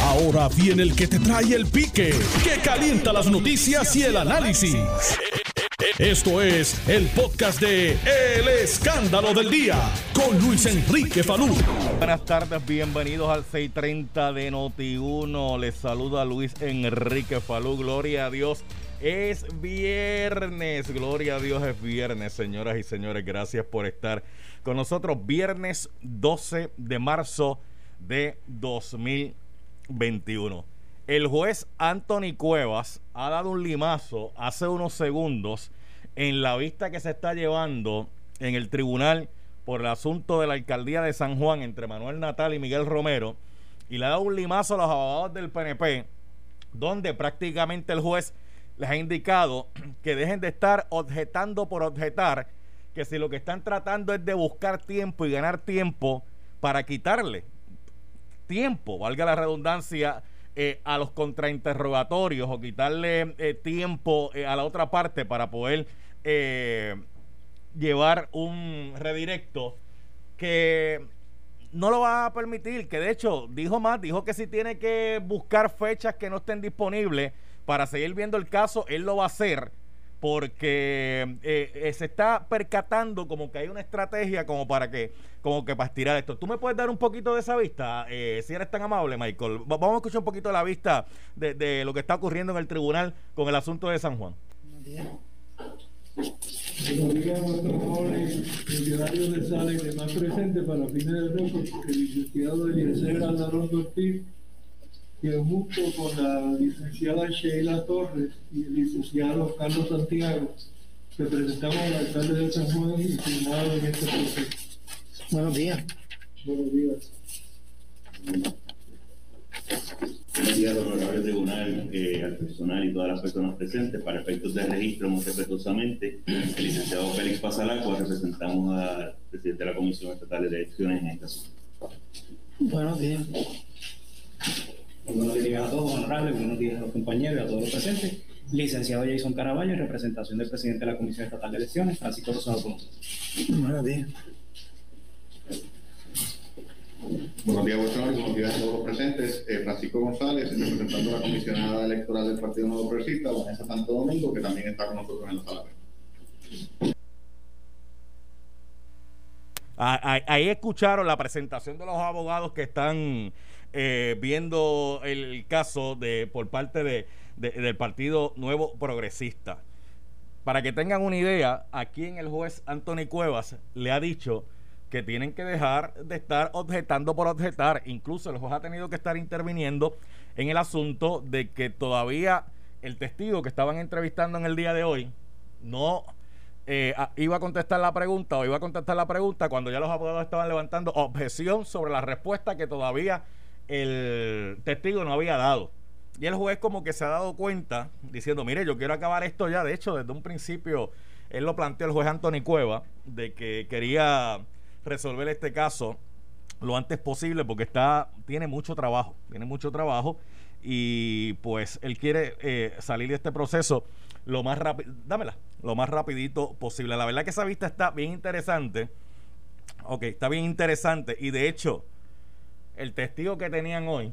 Ahora viene el que te trae el pique, que calienta las noticias y el análisis. Esto es el podcast de El Escándalo del Día con Luis Enrique Falú. Buenas tardes, bienvenidos al 630 de Noti1. Les saluda Luis Enrique Falú. Gloria a Dios. Es viernes, gloria a Dios es viernes, señoras y señores. Gracias por estar con nosotros. Viernes 12 de marzo de 2021. El juez Anthony Cuevas ha dado un limazo hace unos segundos en la vista que se está llevando en el tribunal por el asunto de la alcaldía de San Juan entre Manuel Natal y Miguel Romero y le ha dado un limazo a los abogados del PNP donde prácticamente el juez les ha indicado que dejen de estar objetando por objetar, que si lo que están tratando es de buscar tiempo y ganar tiempo para quitarle tiempo, valga la redundancia, eh, a los contrainterrogatorios o quitarle eh, tiempo eh, a la otra parte para poder llevar un redirecto que no lo va a permitir, que de hecho dijo más, dijo que si tiene que buscar fechas que no estén disponibles para seguir viendo el caso, él lo va a hacer porque eh, eh, se está percatando como que hay una estrategia como para que como que para estirar esto. ¿Tú me puedes dar un poquito de esa vista? Eh, si eres tan amable, Michael. vamos a escuchar un poquito de la vista de, lo que está ocurriendo en el tribunal con el asunto de San Juan. Buenos días. A nuestros jóvenes de y demás presentes para fines de el licenciado que junto con la licenciada Sheila Torres y el licenciado Carlos Santiago representamos al alcalde de San Juan y firmado en este proceso. Buenos días. Buenos días. Buenos días, honorable tribunal, eh, al personal y todas las personas presentes. Para efectos de registro, muy respetuosamente, el licenciado Félix Pasalaco, representamos al presidente de la Comisión Estatal de Elecciones en esta zona. Buenos días. Buenos días a todos, honorables, buenos días a los compañeros y a todos los presentes. Licenciado Jason Caraballo, en representación del presidente de la Comisión Estatal de Elecciones, Francisco Rosado Buenos días. Buenos días, buenos días a todos los presentes. Eh, Francisco González, representando a la comisionada electoral del Partido Nuevo Progresista, Vanessa Santo Domingo, que también está con nosotros en la sala. Ah, ahí escucharon la presentación de los abogados que están eh, viendo el caso de por parte de, del Partido Nuevo Progresista. Para que tengan una idea, aquí en el juez Anthony Cuevas le ha dicho que tienen que dejar de estar objetando por objetar. Incluso el juez ha tenido que estar interviniendo en el asunto de que todavía el testigo que estaban entrevistando en el día de hoy no eh, iba a contestar la pregunta o iba a contestar la pregunta cuando ya los abogados estaban levantando objeción sobre la respuesta que todavía el testigo no había dado. Y el juez como que se ha dado cuenta, diciendo, mire, yo quiero acabar esto ya. De hecho, desde un principio, él lo planteó el juez Anthony Cueva, de que quería resolver este caso lo antes posible porque está tiene mucho trabajo, tiene mucho trabajo y pues él quiere eh, salir de este proceso lo más rápido, dámela, lo más rapidito posible. La verdad que esa vista está bien interesante. Ok, está bien interesante y de hecho el testigo que tenían hoy,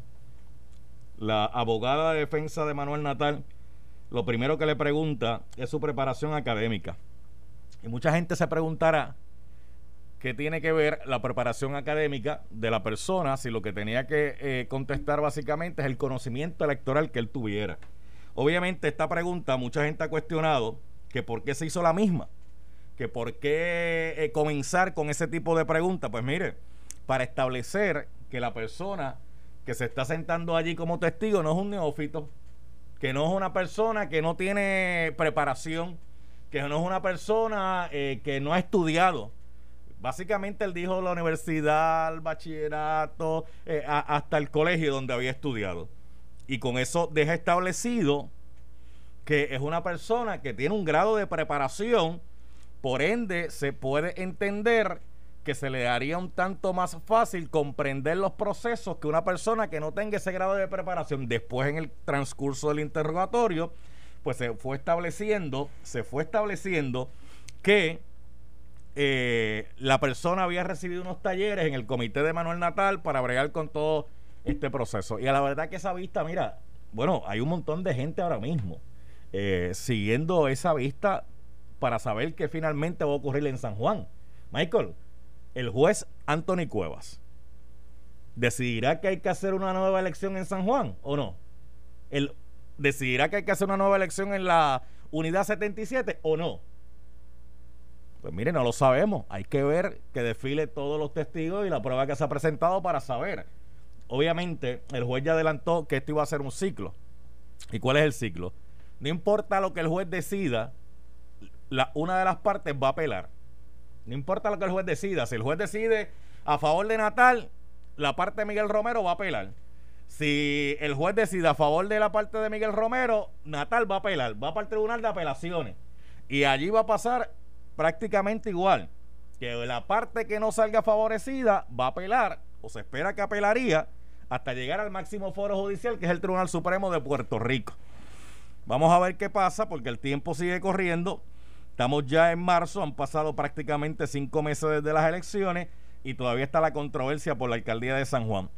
la abogada de defensa de Manuel Natal, lo primero que le pregunta es su preparación académica. Y mucha gente se preguntará qué tiene que ver la preparación académica de la persona si lo que tenía que eh, contestar básicamente es el conocimiento electoral que él tuviera. Obviamente esta pregunta mucha gente ha cuestionado que por qué se hizo la misma, que por qué eh, comenzar con ese tipo de preguntas. Pues mire, para establecer que la persona que se está sentando allí como testigo no es un neófito, que no es una persona que no tiene preparación, que no es una persona eh, que no ha estudiado. Básicamente él dijo la universidad, el bachillerato, eh, hasta el colegio donde había estudiado. Y con eso deja establecido que es una persona que tiene un grado de preparación, por ende se puede entender que se le haría un tanto más fácil comprender los procesos que una persona que no tenga ese grado de preparación después en el transcurso del interrogatorio, pues se fue estableciendo, se fue estableciendo que eh, la persona había recibido unos talleres en el comité de Manuel Natal para bregar con todo este proceso. Y a la verdad que esa vista, mira, bueno, hay un montón de gente ahora mismo eh, siguiendo esa vista para saber qué finalmente va a ocurrir en San Juan. Michael, el juez Anthony Cuevas decidirá que hay que hacer una nueva elección en San Juan o no. El, decidirá que hay que hacer una nueva elección en la unidad 77 o no. Pues mire, no lo sabemos. Hay que ver que desfile todos los testigos y la prueba que se ha presentado para saber. Obviamente, el juez ya adelantó que esto iba a ser un ciclo. ¿Y cuál es el ciclo? No importa lo que el juez decida, la, una de las partes va a apelar. No importa lo que el juez decida. Si el juez decide a favor de Natal, la parte de Miguel Romero va a apelar. Si el juez decide a favor de la parte de Miguel Romero, Natal va a apelar. Va para el tribunal de apelaciones. Y allí va a pasar prácticamente igual. Que la parte que no salga favorecida va a apelar, o se espera que apelaría, hasta llegar al máximo foro judicial, que es el Tribunal Supremo de Puerto Rico. Vamos a ver qué pasa, porque el tiempo sigue corriendo. Estamos ya en marzo, han pasado prácticamente cinco meses desde las elecciones y todavía está la controversia por la alcaldía de San Juan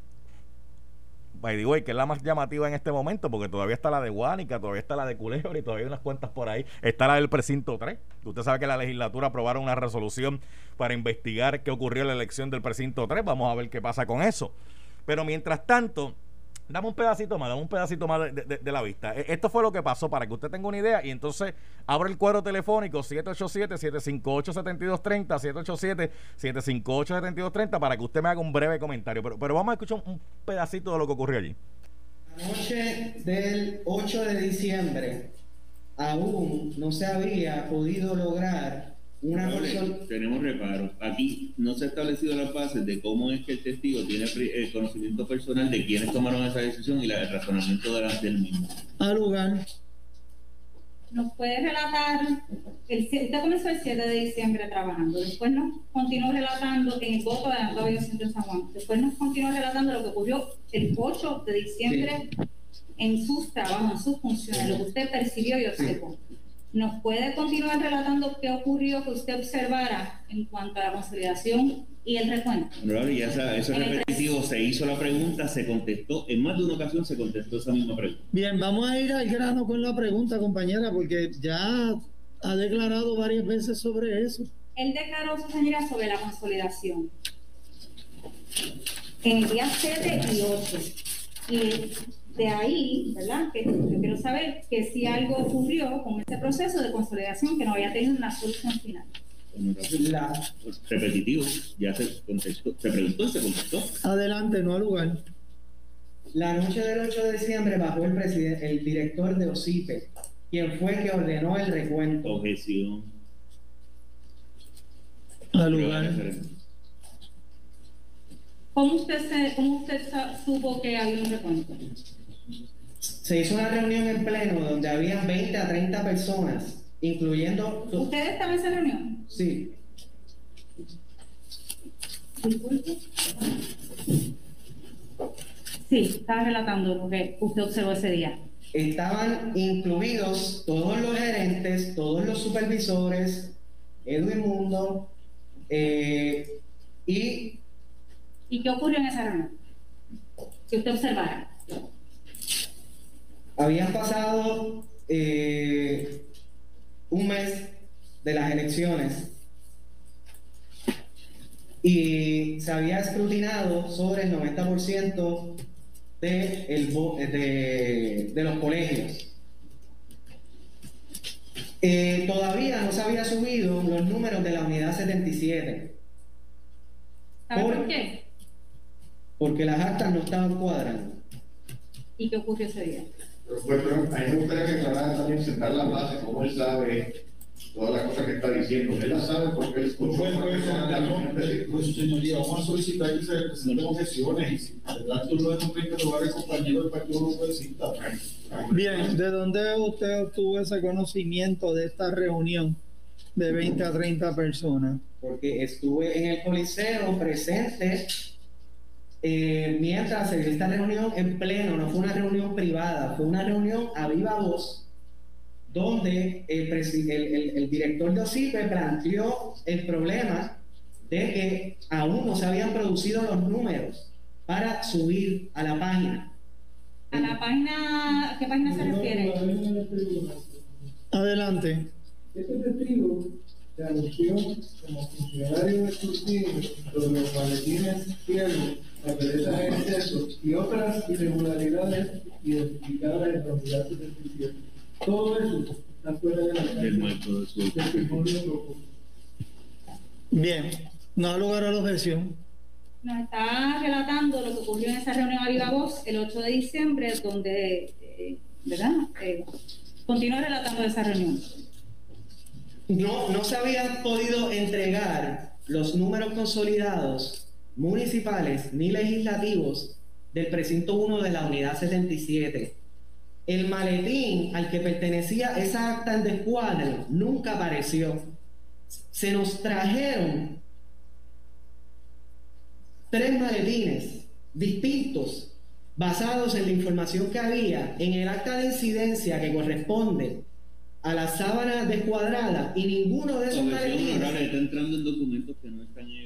by the que es la más llamativa en este momento, porque todavía está la de Guánica, todavía está la de Culebra y todavía hay unas cuentas por ahí. Está la del precinto 3. Usted sabe que la legislatura aprobaron una resolución para investigar qué ocurrió en la elección del precinto 3. Vamos a ver qué pasa con eso. Pero mientras tanto, Dame un pedacito más, dame un pedacito más de, la vista. E, esto fue lo que pasó para que usted tenga una idea y entonces abro el cuadro telefónico 787-758-7230, 787-758-7230 para que usted me haga un breve comentario. Pero, pero vamos a escuchar un pedacito de lo que ocurrió allí. La noche del 8 de diciembre aún no se había podido lograr tenemos reparo. Aquí no se ha establecido las bases de cómo es que el testigo tiene el conocimiento personal de quiénes tomaron esa decisión y el razonamiento del mismo. Al lugar. ¿Nos puede relatar? El, usted comenzó el 7 de diciembre trabajando, después nos continuó relatando en el voto de Antonio Centro San Juan, después nos continuó relatando lo que ocurrió el 8 de diciembre en sus trabajos, en sus funciones, lo que usted percibió y observó. ¿Nos puede continuar relatando qué ocurrió que usted observara en cuanto a la consolidación y el recuento? No, ya esa, eso es repetitivo, se hizo la pregunta, se contestó, en más de una ocasión se contestó esa misma pregunta. Bien, vamos a ir al grano con la pregunta, compañera, porque ya ha declarado varias veces sobre eso. Él declaró, su señora, sobre la consolidación. En el día 7 y 8. Y de ahí, ¿verdad? Que yo quiero saber que si algo ocurrió con ese proceso de consolidación que no había tenido una solución final. La... Repetitivo, ya se contestó, se preguntó y se contestó. Adelante, no al lugar. La noche del 8 de diciembre bajó el, presidente, el director de OSIPE, quien fue que ordenó el recuento. Objeción. Al lugar. ¿Cómo usted, se, ¿Cómo usted supo que había un recuento? Se hizo una reunión en pleno donde había 20 a 30 personas, incluyendo... ¿Usted estaba en esa reunión? Sí. Sí, estaba relatando lo que usted observó ese día. Estaban incluidos todos los gerentes, todos los supervisores, Edwin Mundo, eh, y... ¿Y qué ocurrió en esa reunión? Que usted observara. Habían pasado eh, un mes de las elecciones y se había escrutinado sobre el 90% de, el, de, de, los colegios. Eh, todavía no se había subido los números de la unidad 77. por qué? Porque las actas no estaban cuadrando. ¿Y qué ocurrió ese día? Pues, pero a mí me gustaría que aclarara también, sentar la base, cómo él sabe todas las cosas que está diciendo. Él las sabe porque él escuchó. Pues, pues, pues, señoría, vamos a solicitar que se presenten objeciones y si de turno de conflicto lo va a compañero del partido no puede citar. Bien, ¿de dónde usted obtuvo ese conocimiento de esta reunión de 20 a 30 personas? Porque estuve en el coliseo presente eh, mientras se dio esta reunión en pleno, no fue una reunión privada, fue una reunión a viva voz, donde el, director de OSIPE planteó el problema de que aún no se habían producido los números para subir a la página. ¿A la página, qué página se refiere? Adelante. Este testigo se anunció como funcionario de sobre los maletines ciegos, papeletas en exceso y otras irregularidades identificadas en la unidad 77. Todo eso está fuera de la Del testimonio propio. Bien. No da lugar a la objeción. Nos está relatando lo que ocurrió en esa reunión a viva voz el 8 de diciembre, donde, eh, ¿verdad? Eh, continúa relatando esa reunión. No, no se habían podido entregar los números consolidados municipales ni legislativos del precinto 1 de la unidad 77. El maletín al que pertenecía esa acta en descuadre nunca apareció. Se nos trajeron tres maletines distintos basados en la información que había en el acta de incidencia que corresponde a la sábana descuadrada y ninguno de esos maletines está entrando en documentos que no están en evidencia.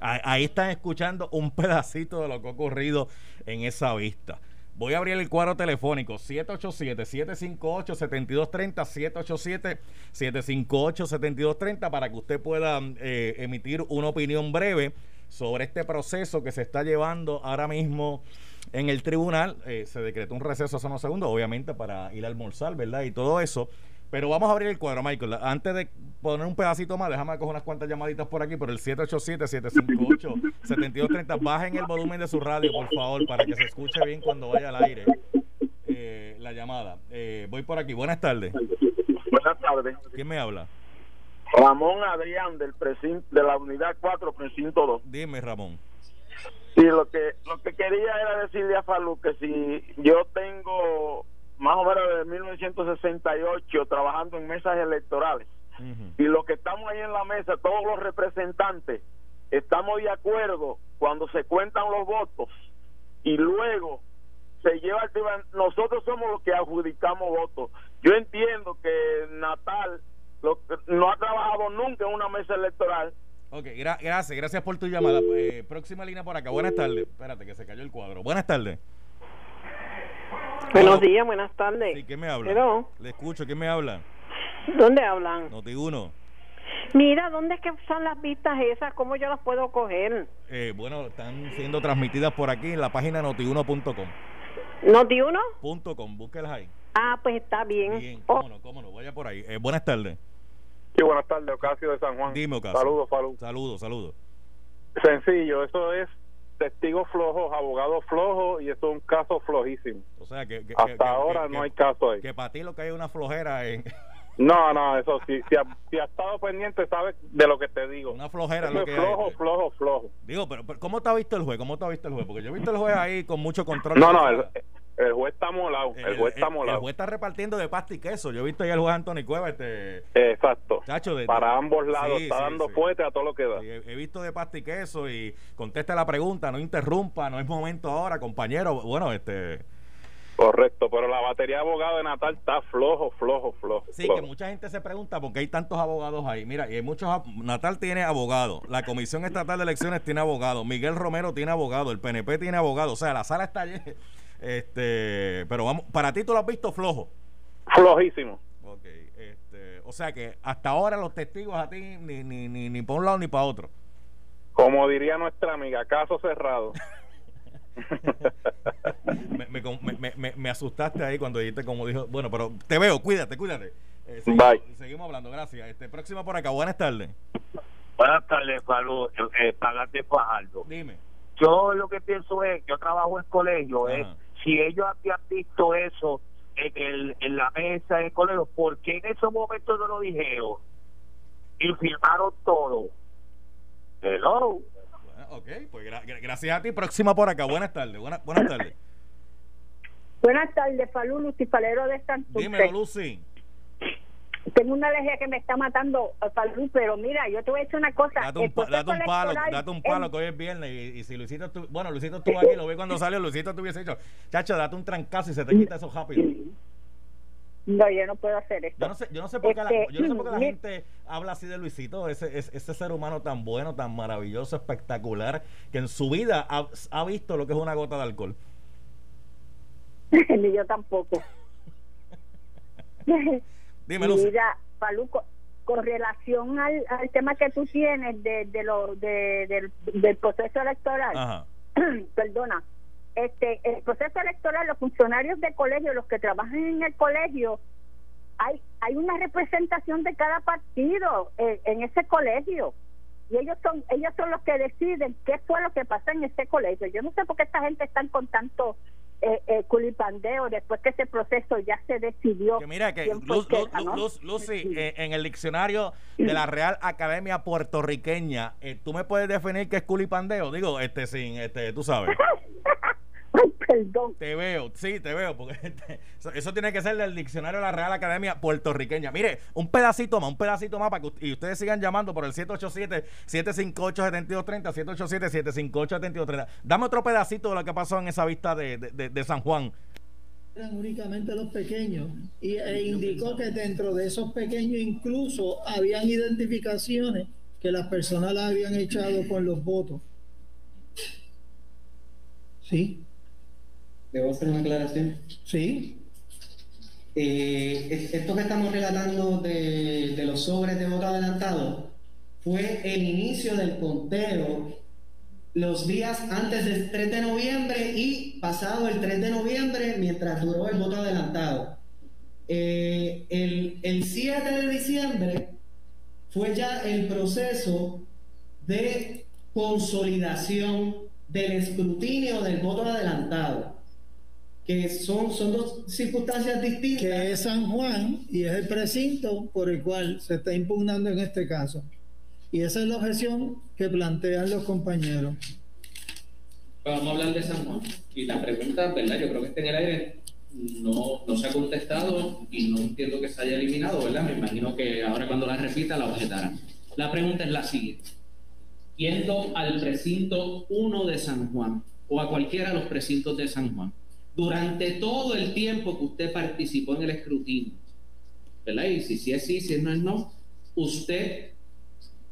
Ahí, están escuchando un pedacito de lo que ha ocurrido en esa vista. Voy a abrir el cuadro telefónico 787-758-7230, 787-758-7230 para que usted pueda eh, emitir una opinión breve sobre este proceso que se está llevando ahora mismo en el tribunal. Eh, se decretó un receso hace unos segundos, obviamente para ir a almorzar, ¿verdad? Y todo eso. Pero vamos a abrir el cuadro, Michael. Antes de poner un pedacito más, déjame coger unas cuantas llamaditas por aquí, por el 787-758-7230. Bajen el volumen de su radio, por favor, para que se escuche bien cuando vaya al aire eh, la llamada. Eh, voy por aquí. Buenas tardes. Buenas tardes. ¿Quién me habla? Ramón Adrián del precinto, de la unidad 4, precinto 2. Dime, Ramón. Y lo que lo que quería era decirle a Falú que si yo tengo más o menos desde 1968 trabajando en mesas electorales y los que estamos ahí en la mesa, todos los representantes, estamos de acuerdo cuando se cuentan los votos y luego se lleva al tribunal, nosotros somos los que adjudicamos votos. Yo entiendo que Natal lo- no ha trabajado nunca en una mesa electoral. Ok, gra- gracias, gracias por tu llamada. Eh, próxima línea por acá. Buenas tardes. Espérate, que se cayó el cuadro. Buenas tardes. Buenos días, buenas tardes. Sí, ¿quién me habla? Hello. Le escucho, ¿quién me habla? ¿Dónde hablan? Noti uno. Mira, ¿dónde es que están las vistas esas? ¿Cómo yo las puedo coger? Eh, bueno, están siendo transmitidas por aquí en la página notiuno.com. ¿Noti uno? Punto com, búsquelas ahí. Ah, pues está bien. Bien, Oh, cómo no, cómo no, vaya por ahí. Eh, buenas tardes. Sí, buenas tardes, Ocasio de San Juan. Dime, Ocasio. Saludos, Falú. Saludos, saludos. Sencillo, eso es testigos flojos, abogados flojos y eso es un caso flojísimo. O sea, que, que- Hasta que- ahora que- no hay caso ahí. Que para ti lo que hay es una flojera en... No, no, eso sí, si ha, si ha estado pendiente sabes de lo que te digo. Una flojera Eso lo que flojo, hay. flojo, flojo. Digo, pero, pero ¿cómo te ha visto el juez? ¿Cómo te ha visto el juez? Porque yo he visto el juez ahí con mucho control. No, no, el. El juez está molado, el juez está el molado. juez está repartiendo de pasta y queso. Yo he visto ahí al juez Anthony Cueva, este... Exacto. Chacho, de- Para ambos lados, Sí, está sí, dando sí. fuerte a todo lo que da. He, he visto de pasta y queso y contesta la pregunta, no interrumpa, no es momento ahora, compañero. Bueno, este... Correcto, pero la batería de abogados de Natal está flojo, flojo, flojo. Sí, flojo. que mucha gente se pregunta por qué hay tantos abogados ahí. Mira, y hay muchos. Natal tiene abogado, la Comisión Estatal de Elecciones tiene abogado, Miguel Romero tiene abogado, el PNP tiene abogado. O sea, la sala está. Este, pero vamos, para ti tú lo has visto flojo. Flojísimo. Ok, este, o sea que hasta ahora los testigos a ti ni, ni, ni, ni para un lado ni para otro. Como diría nuestra amiga, caso cerrado. me, me, me, me- me asustaste ahí cuando dijiste como dijo. Bueno, pero te veo, cuídate, cuídate. Eh, seguimos, Bye. seguimos hablando, gracias. Este, próxima por acá, buenas tardes. Buenas tardes, Falú. Eh, Pagante Fajardo. Dime. Yo lo que pienso es, yo trabajo en colegio, es. Si ellos habían visto eso en, el, en la mesa del colegio, ¿por qué en esos momentos no lo dijeron? Y firmaron todo. Hello. Bueno, ok, pues gra- gra- gracias a ti. Próxima por acá, buenas tardes. Buenas, buenas tardes. Buenas tardes, Falú Lucifalero de Santurce. Dímelo, Lucy. Tengo una alergia que me está matando, Falú, pero mira, yo te voy a decir una cosa. Date un, date palo, date un palo que hoy es viernes y, y si Luisito bueno, Luisito estuvo aquí, lo vi cuando salió, Luisito te hubiese dicho, chacho, date un trancazo y se te quita eso rápido. No, yo no puedo hacer esto. Yo no sé, yo no sé por qué, la, Este, yo no sé por qué la mi- gente habla así de Luisito, ese, ese, ese ser humano tan bueno, tan maravilloso, espectacular, que en su vida ha, ha visto lo que es una gota de alcohol. Ni yo tampoco. Dime, Lucy. Mira, Paluco, con relación al, al tema que tú tienes de, de lo, de, del, del proceso electoral, Ajá. perdona, este, el proceso electoral, los funcionarios de colegio, los que trabajan en el colegio, hay, hay una representación de cada partido en ese colegio. Y ellos son ellos son los que deciden qué fue lo que pasó en ese colegio. Yo no sé por qué esta gente están con tanto eh, eh, culipandeo después que ese proceso ya se decidió. Que mira que Luz- Luz- Lucy, eh, en el diccionario de la Real Academia Puertorriqueña, eh, ¿tú me puedes definir qué es culipandeo? Digo, este, sin, este, tú sabes. Perdón. Te veo, sí, te veo, porque eso, eso tiene que ser del diccionario de la Real Academia Puertorriqueña. Mire, un pedacito más, un pedacito más para que y ustedes sigan llamando por el 787-758-7230, 787-758-7230. Dame otro pedacito de lo que pasó en esa vista de, de- de- de San Juan. eran únicamente los pequeños y, e indicó que dentro de esos pequeños incluso habían identificaciones que las personas las habían echado con los votos. Sí, ¿Debo hacer una aclaración? sí. Eh, es- esto que estamos relatando de, de los sobres de voto adelantado fue el inicio del conteo los días antes del 3 de noviembre y pasado el 3 de noviembre mientras duró el voto adelantado. Eh, el, el 7 de diciembre fue ya el proceso de consolidación del escrutinio del voto adelantado que son, son dos circunstancias distintas. Que es San Juan y es el precinto por el cual se está impugnando en este caso. Y esa es la objeción que plantean los compañeros. Pero vamos a hablar de San Juan. Y la pregunta, ¿verdad? Yo creo que está en el aire. No, no se ha contestado y no entiendo que se haya eliminado, ¿verdad? Me imagino que ahora cuando la repita la objetarán. La pregunta es la siguiente. Yendo al precinto 1 de San Juan o a cualquiera de los precintos de San Juan, durante todo el tiempo que usted participó en el escrutinio, ¿verdad? Y si es sí, si no es no, usted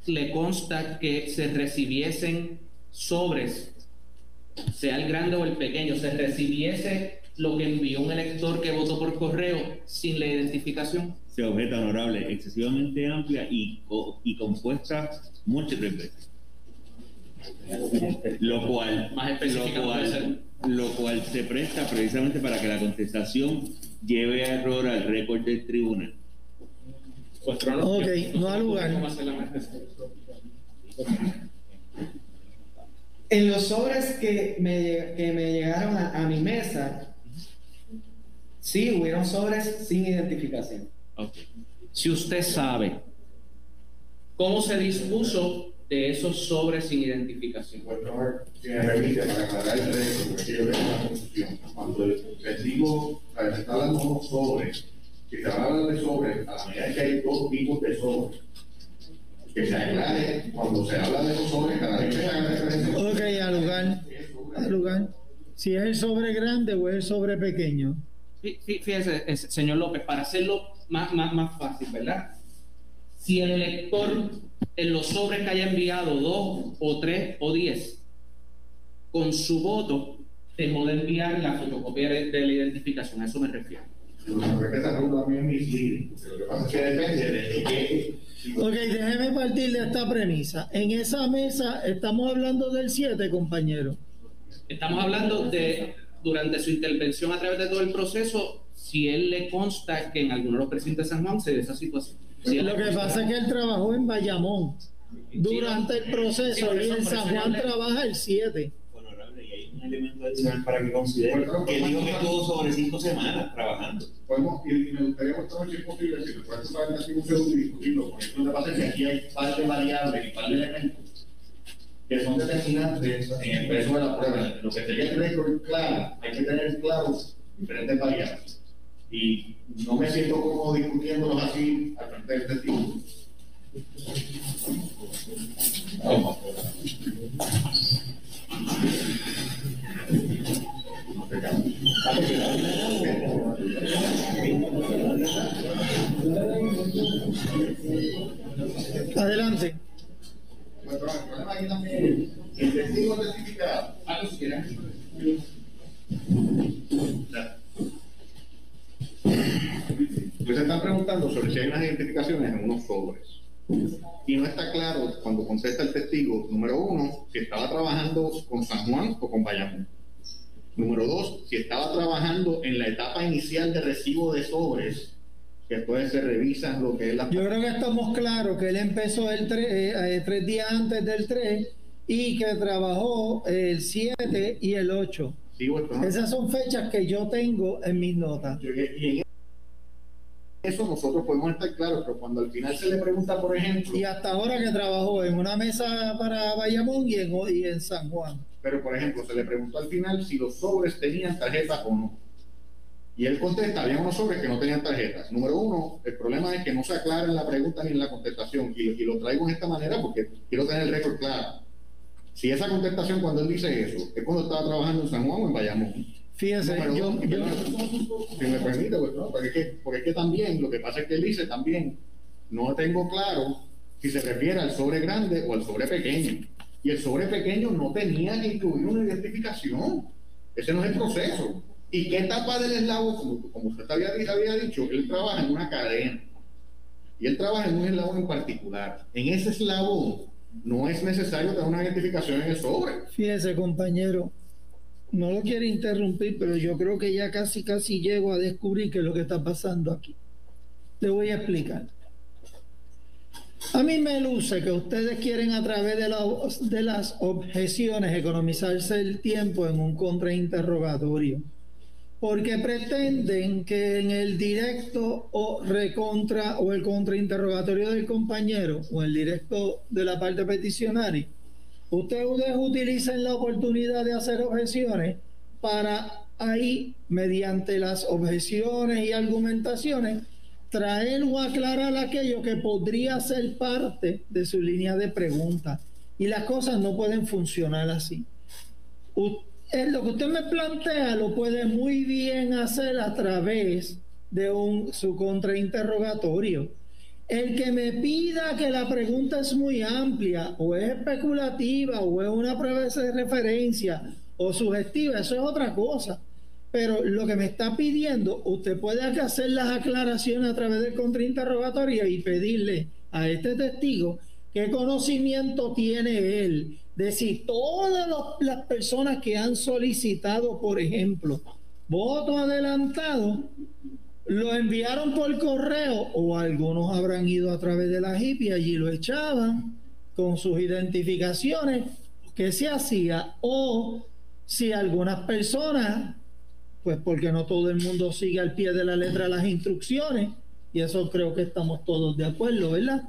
le consta que se recibiesen sobres, sea el grande o el pequeño, se recibiese lo que envió un elector que votó por correo sin la identificación. Se objeta honorable, excesivamente amplia y, y compuesta múltiples veces. Lo cual, Más lo cual, lo cual se presta precisamente para que la contestación lleve a error al récord del tribunal. Pues, Ok, no ha lugar. En los sobres que me, que me llegaron a, a mi mesa, sí hubieron sobres sin identificación. Ok. Si usted sabe cómo se dispuso de esos sobres sin identificación. Si me permite, para aclarar el porque yo tengo una confusión. Cuando el testigo eh, se está hablando de unos sobres, si se habla de sobres, a la medida que hay dos tipos de sobres, que se aclare cuando se habla de esos sobres, cada vez que se haga referencia. Ok, al lugar. Al lugar. Si es el sobre grande o es el sobre pequeño. Fí- fí- Fíjese, eh, señor López, para hacerlo más, más, más fácil, ¿verdad? Si el elector en los sobres que haya enviado dos o tres o diez, con su voto dejó de enviar la fotocopia de, de la identificación, a eso me refiero. Ok, déjeme partir de esta premisa. En esa mesa estamos hablando del 7, compañero. Estamos hablando de, durante su intervención a través de todo el proceso, si él le consta que en alguno de los presidentes de San Juan se dio esa situación. Lo que pasa es que él trabajó en Bayamón durante el proceso y en San Juan trabaja el 7. Honorable, y hay un elemento adicional para que considere que dijo que estuvo sobre cinco semanas trabajando. Podemos, y, me gustaría mostrar si es posible, si se puede tomar así un segundo y discutirlo, porque lo que pasa es que aquí hay par de variables y par de elementos que son determinantes en el peso de la prueba. Lo que sería el récord claro, hay que tener claros diferentes variables. Y no me siento cómodo discutiéndolos así al frente del testigo. Adelante. Bueno, el problema aquí también, el testigo testificado. Ah, no, si se están preguntando sobre si hay unas identificaciones en unos sobres. Y no está claro cuando contesta el testigo, número uno, si estaba trabajando con San Juan o con Bayamón. Número dos, si estaba trabajando en la etapa inicial de recibo de sobres, que después se revisan lo que es la... Yo creo que estamos claros que él empezó el tre- eh, eh, tres días antes del 3 y que trabajó el 7 y el 8. Sí, bueno, Esas son fechas que yo tengo en mis notas. Y en eso nosotros podemos estar claros, pero cuando al final se le pregunta, por ejemplo... Y hasta ahora que trabajó en una mesa para Bayamón y en, y en San Juan. Pero, por ejemplo, se le preguntó al final si los sobres tenían tarjetas o no. Y él contesta, había unos sobres que no tenían tarjetas. Número uno, el problema es que no se aclara en la pregunta ni en la contestación. Y, y lo traigo de esta manera porque quiero tener el récord claro. Si esa contestación, cuando él dice eso, es cuando estaba trabajando en San Juan o en Bayamón. Fíjese, Número yo- yo- si me permite, pues, no, porque, es que, porque es que también, lo que pasa es que él dice también, no tengo claro si se refiere al sobre grande o al sobre pequeño. Y el sobre pequeño no tenía que incluir una identificación. Ese no es el proceso. ¿Y qué etapa del eslabón? Como, como usted había, había dicho, él trabaja en una cadena. Y él trabaja en un eslabón en particular. En ese eslabón no es necesario tener una identificación en el sobre. Fíjese, compañero, no lo quiero interrumpir, pero yo creo que ya casi, casi llego a descubrir qué es lo que está pasando aquí. Le voy a explicar. A mí me luce que ustedes quieren a través de, la- las objeciones economizarse el tiempo en un contrainterrogatorio, porque pretenden que en el directo o recontra o el contrainterrogatorio del compañero o el directo de la parte peticionaria, ustedes utilicen la oportunidad de hacer objeciones para ahí, mediante las objeciones y argumentaciones, traer o aclarar aquello que podría ser parte de su línea de preguntas. Y las cosas no pueden funcionar así. Lo que usted me plantea lo puede muy bien hacer a través de un, su contrainterrogatorio. El que me pida que la pregunta es muy amplia o es especulativa o es una prueba de referencia o sugestiva, eso es otra cosa. Pero lo que me está pidiendo, usted puede hacer las aclaraciones a través del contrainterrogatorio y pedirle a este testigo qué conocimiento tiene él de si todas las personas que han solicitado, por ejemplo, voto adelantado, lo enviaron por correo o algunos habrán ido a través de la HIP y allí lo echaban con sus identificaciones, qué se hacía o si algunas personas, pues porque no todo el mundo sigue al pie de la letra las instrucciones y eso creo que estamos todos de acuerdo, ¿verdad?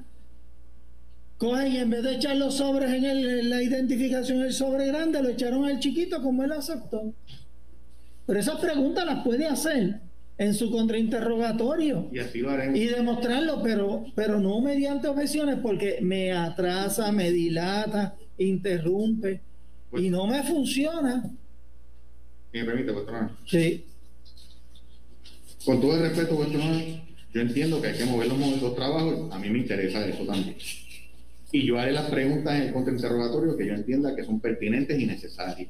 Cogen y en vez de echar los sobres en, el- la identificación el sobre grande, lo echaron al chiquito como él aceptó. Pero esas preguntas las puede hacer en su contrainterrogatorio Y así lo haremos. y demostrarlo, pero, pero no mediante objeciones porque me atrasa, me dilata, interrumpe y no me funciona. Me permite, vuestro honor. Sí. Con todo el respeto, vuestro honor, yo entiendo que hay que mover los, los trabajos, a mí me interesa eso también. Y yo haré las preguntas en el contrainterrogatorio que yo entienda que son pertinentes y necesarias.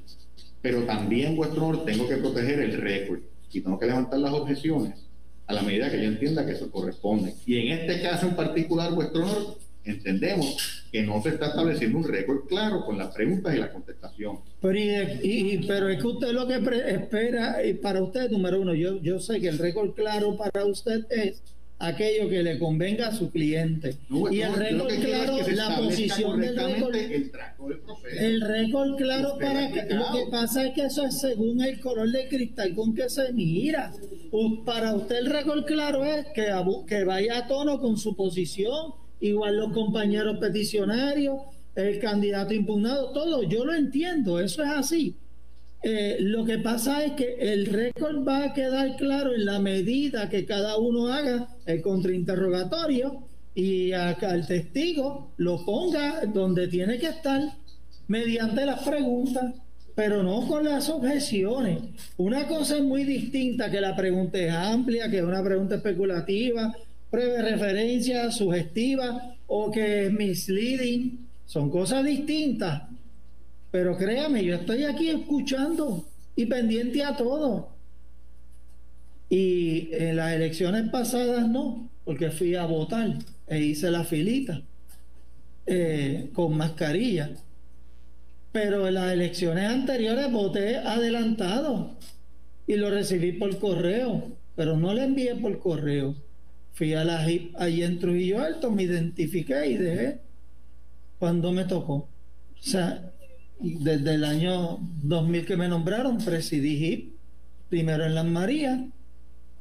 Pero también, vuestro honor, tengo que proteger el récord y tengo que levantar las objeciones a la medida que yo entienda que eso corresponde. Y en este caso en particular, vuestro honor, entendemos que no se está estableciendo un récord claro con las preguntas y la contestación. Pero, y pero es que usted lo que espera, y para usted, número uno, yo, yo sé que el récord claro para usted es aquello que le convenga a su cliente. No, y el récord es claro, que se la posición del récord. el. El récord claro Usted para que lo que pasa es que eso es según el color de cristal con que se mira. Para usted el récord claro es que, que vaya a tono con su posición, igual los compañeros peticionarios, el candidato impugnado, todo. Yo lo entiendo, eso es así. Eh, lo que pasa es que el récord va a quedar claro en la medida que cada uno haga el contrainterrogatorio y acá el testigo lo ponga donde tiene que estar mediante las preguntas, pero no con las objeciones. Una cosa es muy distinta que la pregunta es amplia, que es una pregunta especulativa pruebe referencia sugestiva o que es misleading. Son cosas distintas. Pero créame, yo estoy aquí escuchando y pendiente a todo. Y en las elecciones pasadas no, porque fui a votar e hice la filita eh, con mascarilla. Pero en las elecciones anteriores voté adelantado y lo recibí por correo, pero no le envié por correo. Fui a la HIP allí en Trujillo Alto, me identifiqué y dejé cuando me tocó. O sea, desde el año 2000 que me nombraron, presidí HIP, primero en Las Marías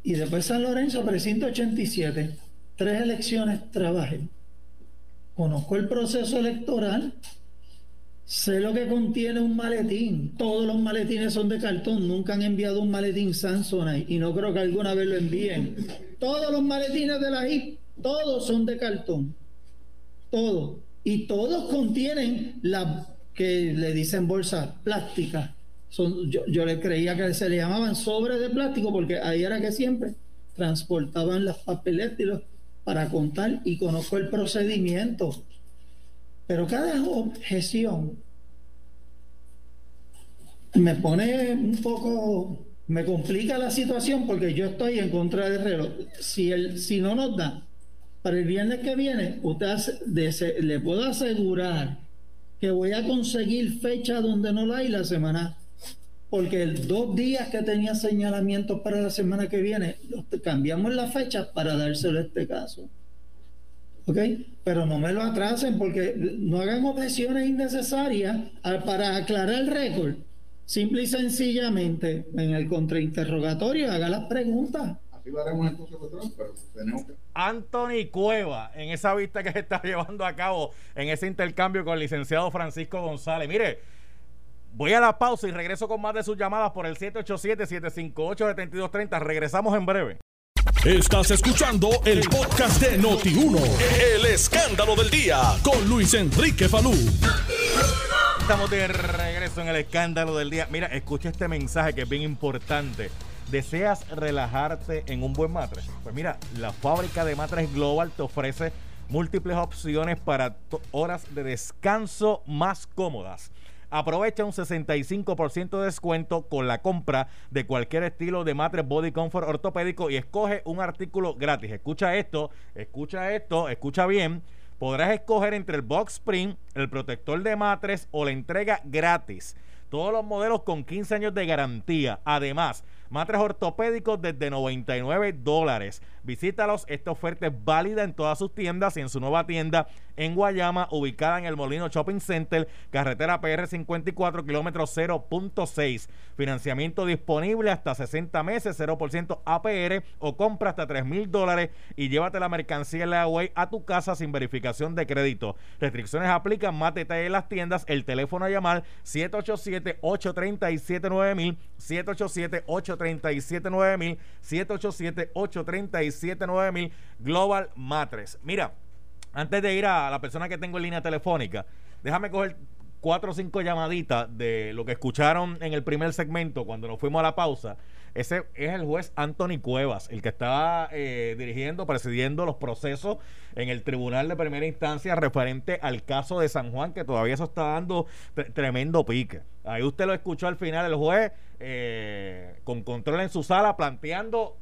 y después San Lorenzo, precinto 87. Tres elecciones trabajé. Conozco el proceso electoral, sé lo que contiene un maletín. Todos los maletines son de cartón, nunca han enviado un maletín Samsonite y no creo que alguna vez lo envíen. Todos los maletines de la HIP, todos son de cartón. Todos. Y todos contienen la que le dicen bolsas plásticas. Son, yo, yo, le creía que se le llamaban sobres de plástico porque ahí era que siempre transportaban las papeletas para contar y conozco el procedimiento. Pero cada objeción me pone un poco, me complica la situación porque yo estoy en contra del reloj. Si, el, si no nos da para el viernes que viene, usted le puedo asegurar que voy a conseguir fecha donde no la hay la semana. Porque dos días que tenía señalamientos para la semana que viene, cambiamos la fecha para dárselo a este caso. ¿Ok? Pero no me lo atrasen porque no hagan objeciones innecesarias para aclarar el récord. Simple y sencillamente, en el contrainterrogatorio, haga las preguntas. Así lo haremos entonces, pero tenemos que Anthony Cueva en esa vista que se está llevando a cabo en ese intercambio con el licenciado Francisco González. Mire, voy a la pausa y regreso con más de sus llamadas por el 787-758-7230. Regresamos en breve. Estás escuchando el podcast de Noti1, el escándalo del día con Luis Enrique Falú. Estamos de regreso en el escándalo del día. Mira, escucha este mensaje que es bien importante. ¿Deseas relajarte en un buen matres? Pues mira, la fábrica de matres Global te ofrece múltiples opciones para horas de descanso más cómodas. Aprovecha un 65% de descuento con la compra de cualquier estilo de matres Body Comfort ortopédico y escoge un artículo gratis. Escucha esto, escucha esto, escucha bien. Podrás escoger entre el box spring, el protector de matres o la entrega gratis. Todos los modelos con 15 años de garantía. Además, Matres ortopédicos desde 99 dólares. Visítalos. Esta oferta es válida en todas sus tiendas y en su nueva tienda en Guayama, ubicada en el Molino Shopping Center, carretera PR 54, kilómetro 0.6. Financiamiento disponible hasta 60 meses, 0% APR o compra hasta 3 mil dólares y llévate la mercancía en la a tu casa sin verificación de crédito. Restricciones aplican, más detalles en las tiendas. El teléfono a llamar 787-837-9000, 787-837-9000, 787-837-9000, Global Matres. Mira, antes de ir a la persona que tengo en línea telefónica, déjame coger cuatro o cinco llamaditas de lo que escucharon en el primer segmento cuando nos fuimos a la pausa. Ese es el juez Anthony Cuevas, el que estaba eh, dirigiendo, presidiendo los procesos en el tribunal de primera instancia referente al caso de San Juan, que todavía eso está dando tremendo pique. Ahí usted lo escuchó al final, el juez eh, con control en su sala planteando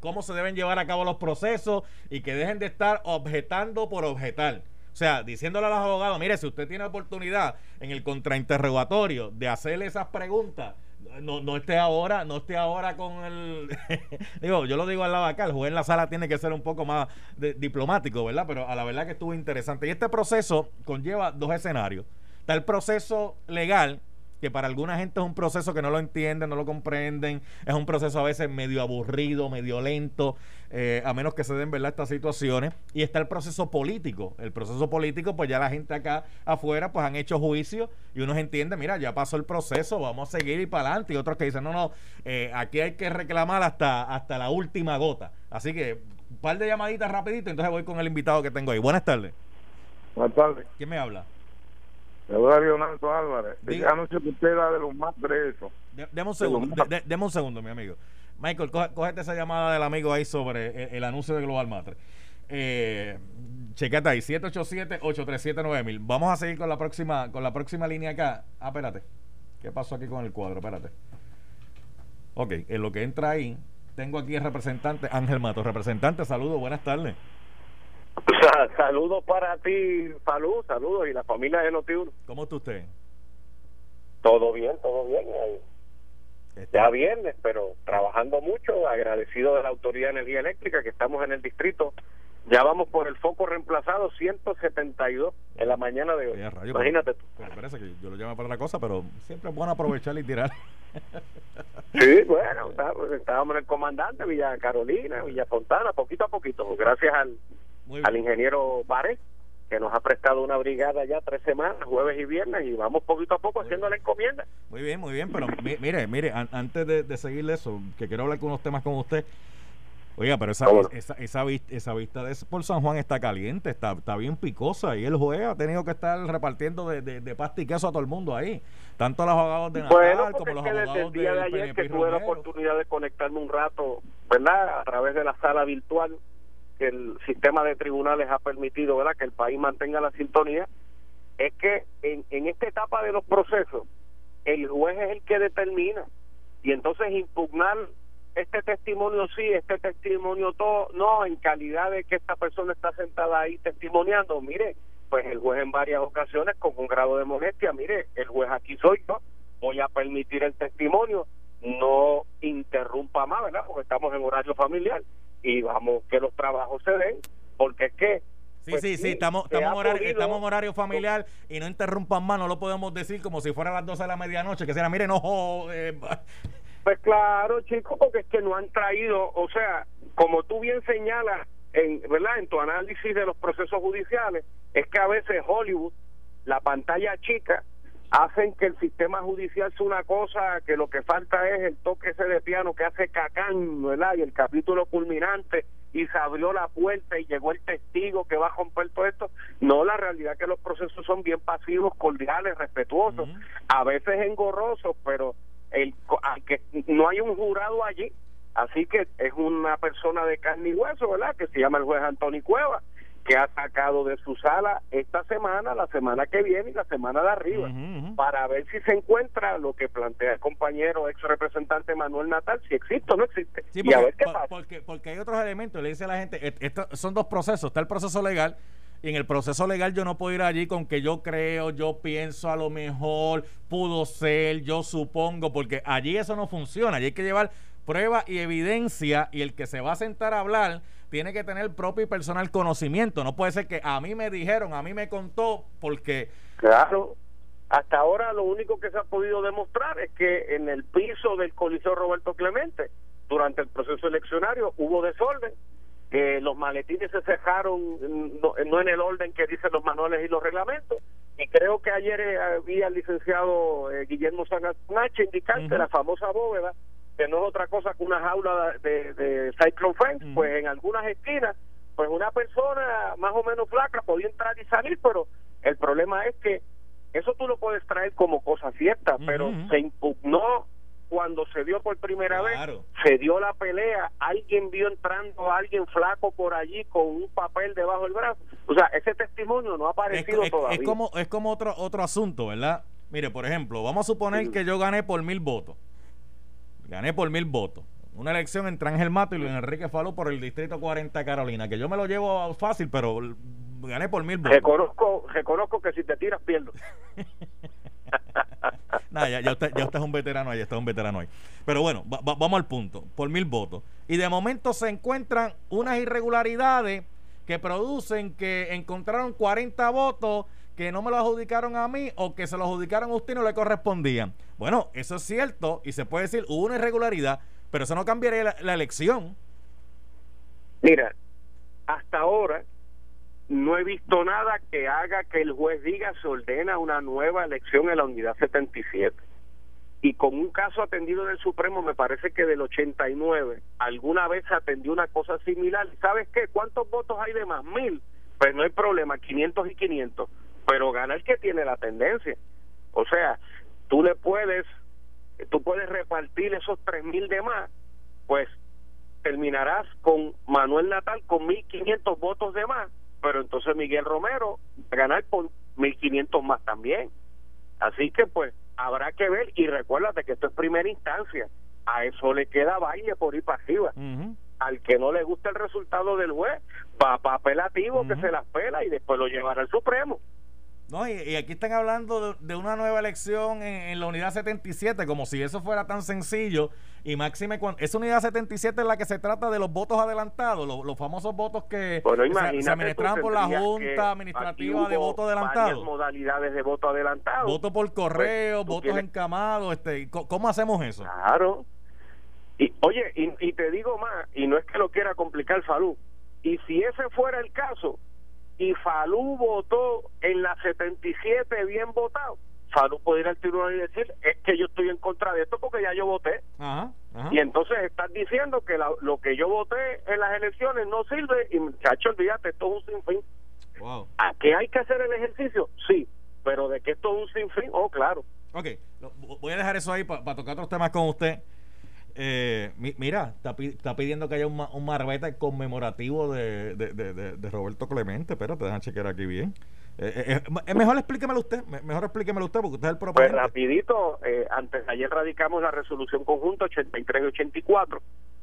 cómo se deben llevar a cabo los procesos y que dejen de estar objetando por objetar. O sea, diciéndole a los abogados, mire, si usted tiene oportunidad en el contrainterrogatorio de hacerle esas preguntas, no, no esté ahora, no esté ahora con el digo, yo lo digo al lado acá, el juez en la sala tiene que ser un poco más diplomático, ¿verdad? Pero a la verdad que estuvo interesante. Y este proceso conlleva dos escenarios. Está el proceso legal, que para alguna gente es un proceso que no lo entienden, no lo comprenden, es un proceso a veces medio aburrido, medio lento, eh, a menos que se den verdad estas situaciones. Y está el proceso político. El proceso político, pues ya la gente acá afuera, pues han hecho juicio y unos entienden, mira, ya pasó el proceso, vamos a seguir y para adelante. Y otros que dicen, no, no, eh, aquí hay que reclamar hasta, hasta la última gota. Así que, un par de llamaditas rapidito, entonces voy con el invitado que tengo ahí. Buenas tardes. Buenas tardes. ¿Quién me habla? Eduardo Leonardo Álvarez. Diga. anuncio que usted da de los más presos. Deme un segundo, de, un segundo, mi amigo. Michael, cógete esa llamada del amigo ahí sobre el, anuncio de Global Matre. Eh, chequete ahí, 787-837-9000. Vamos a seguir con la próxima con la próxima línea acá. Ah, espérate. ¿Qué pasó aquí con el cuadro? Espérate. Ok, en lo que entra ahí, tengo aquí el representante Ángel Mato. Representante, saludos, buenas tardes. Saludos para ti, Salud, saludos y la familia de Notiuno. ¿Cómo está usted? Todo bien, todo bien. Ya viernes, pero trabajando mucho, agradecido de la Autoridad de Energía Eléctrica que estamos en el distrito. Ya vamos por el foco reemplazado 172 en la mañana de hoy. Imagínate tú. parece que yo lo llamo para otra cosa, pero siempre es bueno aprovechar y tirar. sí, bueno, estábamos en el comandante, Villa Carolina, Villa Fontana, poquito a poquito, gracias al, al ingeniero Bares que nos ha prestado una brigada ya tres semanas, jueves y viernes, y vamos poquito a poco haciendo la encomienda. Muy bien, muy bien, pero mire, mire, antes de, de seguirle eso, que quiero hablar con unos temas con usted. Oiga, pero esa, esa, esa, vista, esa vista de por San Juan está caliente, está, está bien picosa y el juez ha tenido que estar repartiendo de, de, pasta y queso a todo el mundo ahí. Tanto los abogados de Natal como los abogados desde el día de, ayer que tuve la oportunidad de conectarme un rato, ¿verdad? A través de la sala virtual que el sistema de tribunales ha permitido verdad que el país mantenga la sintonía es que en, en esta etapa de los procesos el juez es el que determina. Y entonces impugnar este testimonio sí, este testimonio todo, no, en calidad de que esta persona está sentada ahí testimoniando, mire, pues el juez en varias ocasiones con un grado de molestia, mire, el juez aquí soy yo, voy a permitir el testimonio, no interrumpa más, ¿verdad? Porque estamos en horario familiar y vamos que los trabajos se den, porque es que Sí, pues sí, sí, estamos, estamos, en horario, estamos en horario familiar y no interrumpan más, no lo podemos decir como si fuera las 12 de la medianoche, que sea, mire, no. Eh, pues claro, chicos, porque es que no han traído, o sea, como tú bien señalas, en, ¿verdad? En tu análisis de los procesos judiciales, es que a veces Hollywood, la pantalla chica, hacen que el sistema judicial sea una cosa que lo que falta es el toque ese de piano que hace cacán, ¿verdad? Y el capítulo culminante y se abrió la puerta y llegó el testigo que va a romper todo esto. No, la realidad es que los procesos son bien pasivos, cordiales, respetuosos, a veces engorrosos, pero el que no hay un jurado allí, así que es una persona de carne y hueso, ¿verdad? Que se llama el juez Antonio Cueva que ha sacado de su sala esta semana, la semana que viene y la semana de arriba, para ver si se encuentra lo que plantea el compañero ex representante Manuel Natal, si existe o no existe. y a ver qué pasa. Porque, porque hay otros elementos, le dice a la gente, estos son dos procesos, está el proceso legal y en el proceso legal yo no puedo ir allí con que yo creo, yo pienso, a lo mejor pudo ser, yo supongo, porque allí eso no funciona. Allí hay que llevar prueba y evidencia y el que se va a sentar a hablar tiene que tener propio y personal conocimiento. No puede ser que a mí me dijeron, a mí me contó, porque... Claro, hasta ahora lo único que se ha podido demostrar es que en el piso del Coliseo Roberto Clemente, durante el proceso eleccionario, hubo desorden, que los maletines se cejaron no, en el orden que dicen los manuales y los reglamentos. Y creo que ayer eh, había el licenciado eh, Guillermo Sanache indicar que la famosa bóveda que no es otra cosa que una jaula de, de Cyclone Fence, pues en algunas esquinas, pues una persona más o menos flaca podía entrar y salir, pero el problema es que eso tú lo puedes traer como cosa cierta, pero se impugnó cuando se dio por primera vez, se dio la pelea, alguien vio entrando a alguien flaco por allí con un papel debajo del brazo. O sea, ese testimonio no ha aparecido todavía. Es como, es como otro, otro asunto, ¿verdad? Mire, por ejemplo, vamos a suponer que yo gané por mil votos. Gané por mil votos. Una elección entre Ángel Mato y Luis Enrique Falú por el distrito 40 Carolina, que yo me lo llevo fácil, pero gané por mil votos. Reconozco, reconozco que si te tiras pierdo. Nada, ya, usted, ya, usted, es un veterano ahí, está un veterano ahí. Pero bueno, vamos al punto, por mil votos. Y de momento se encuentran unas irregularidades que producen que encontraron 40 votos que no me lo adjudicaron a mí o que se lo adjudicaron a usted y no le correspondían. Bueno, eso es cierto y se puede decir, hubo una irregularidad, pero eso no cambiaría la, elección. Mira, hasta ahora no he visto nada que haga que el juez diga se ordena una nueva elección en la unidad 77. Y con un caso atendido del Supremo, me parece que del 89, alguna vez se atendió una cosa similar. ¿Sabes qué? ¿Cuántos votos hay de más? Mil. Pues no hay problema, 500 y 500 pero gana el que tiene la tendencia. O sea, tú le puedes, tú puedes repartir esos tres mil de más, pues terminarás con Manuel Natal con 1.500 votos de más, pero entonces Miguel Romero va a ganar con 1.500 más también. Así que pues habrá que ver y recuérdate que esto es primera instancia, a eso le queda baile por ir para arriba. Al que no le gusta el resultado del juez, va para apelativo que se las pela y después lo llevará al Supremo. No, y, aquí están hablando de, una nueva elección en, la unidad 77, como si eso fuera tan sencillo. Y máxime, esa unidad 77 es la que se trata de los votos adelantados, los, famosos votos que se, administran por la Junta Administrativa de voto adelantado. modalidades de voto adelantado. Voto por correo, pues, votos encamados. Este, ¿Cómo hacemos eso? Claro. Y, oye, y, y te digo más, y no es que lo quiera complicar Salud, y si ese fuera el caso, y Falú votó en la 77 bien votado, Falú puede ir al tribunal y decir, es que yo estoy en contra de esto porque ya yo voté. Y entonces estás diciendo que lo que yo voté en las elecciones no sirve y muchacho, olvídate, esto es un sinfín. ¿A qué hay que hacer el ejercicio? Sí, pero de que esto es un sinfín, oh, claro. Ok, voy a dejar eso ahí para tocar otros temas con usted. Eh, mira, está, pidiendo que haya un, un marbete conmemorativo de, de, Roberto Clemente. Espérate, déjame chequear aquí bien. Eh, eh, mejor explíquemelo usted, mejor explíquemelo usted, porque usted es el pues proponente. Pues rapidito, antes ayer radicamos la resolución conjunta 83 y 84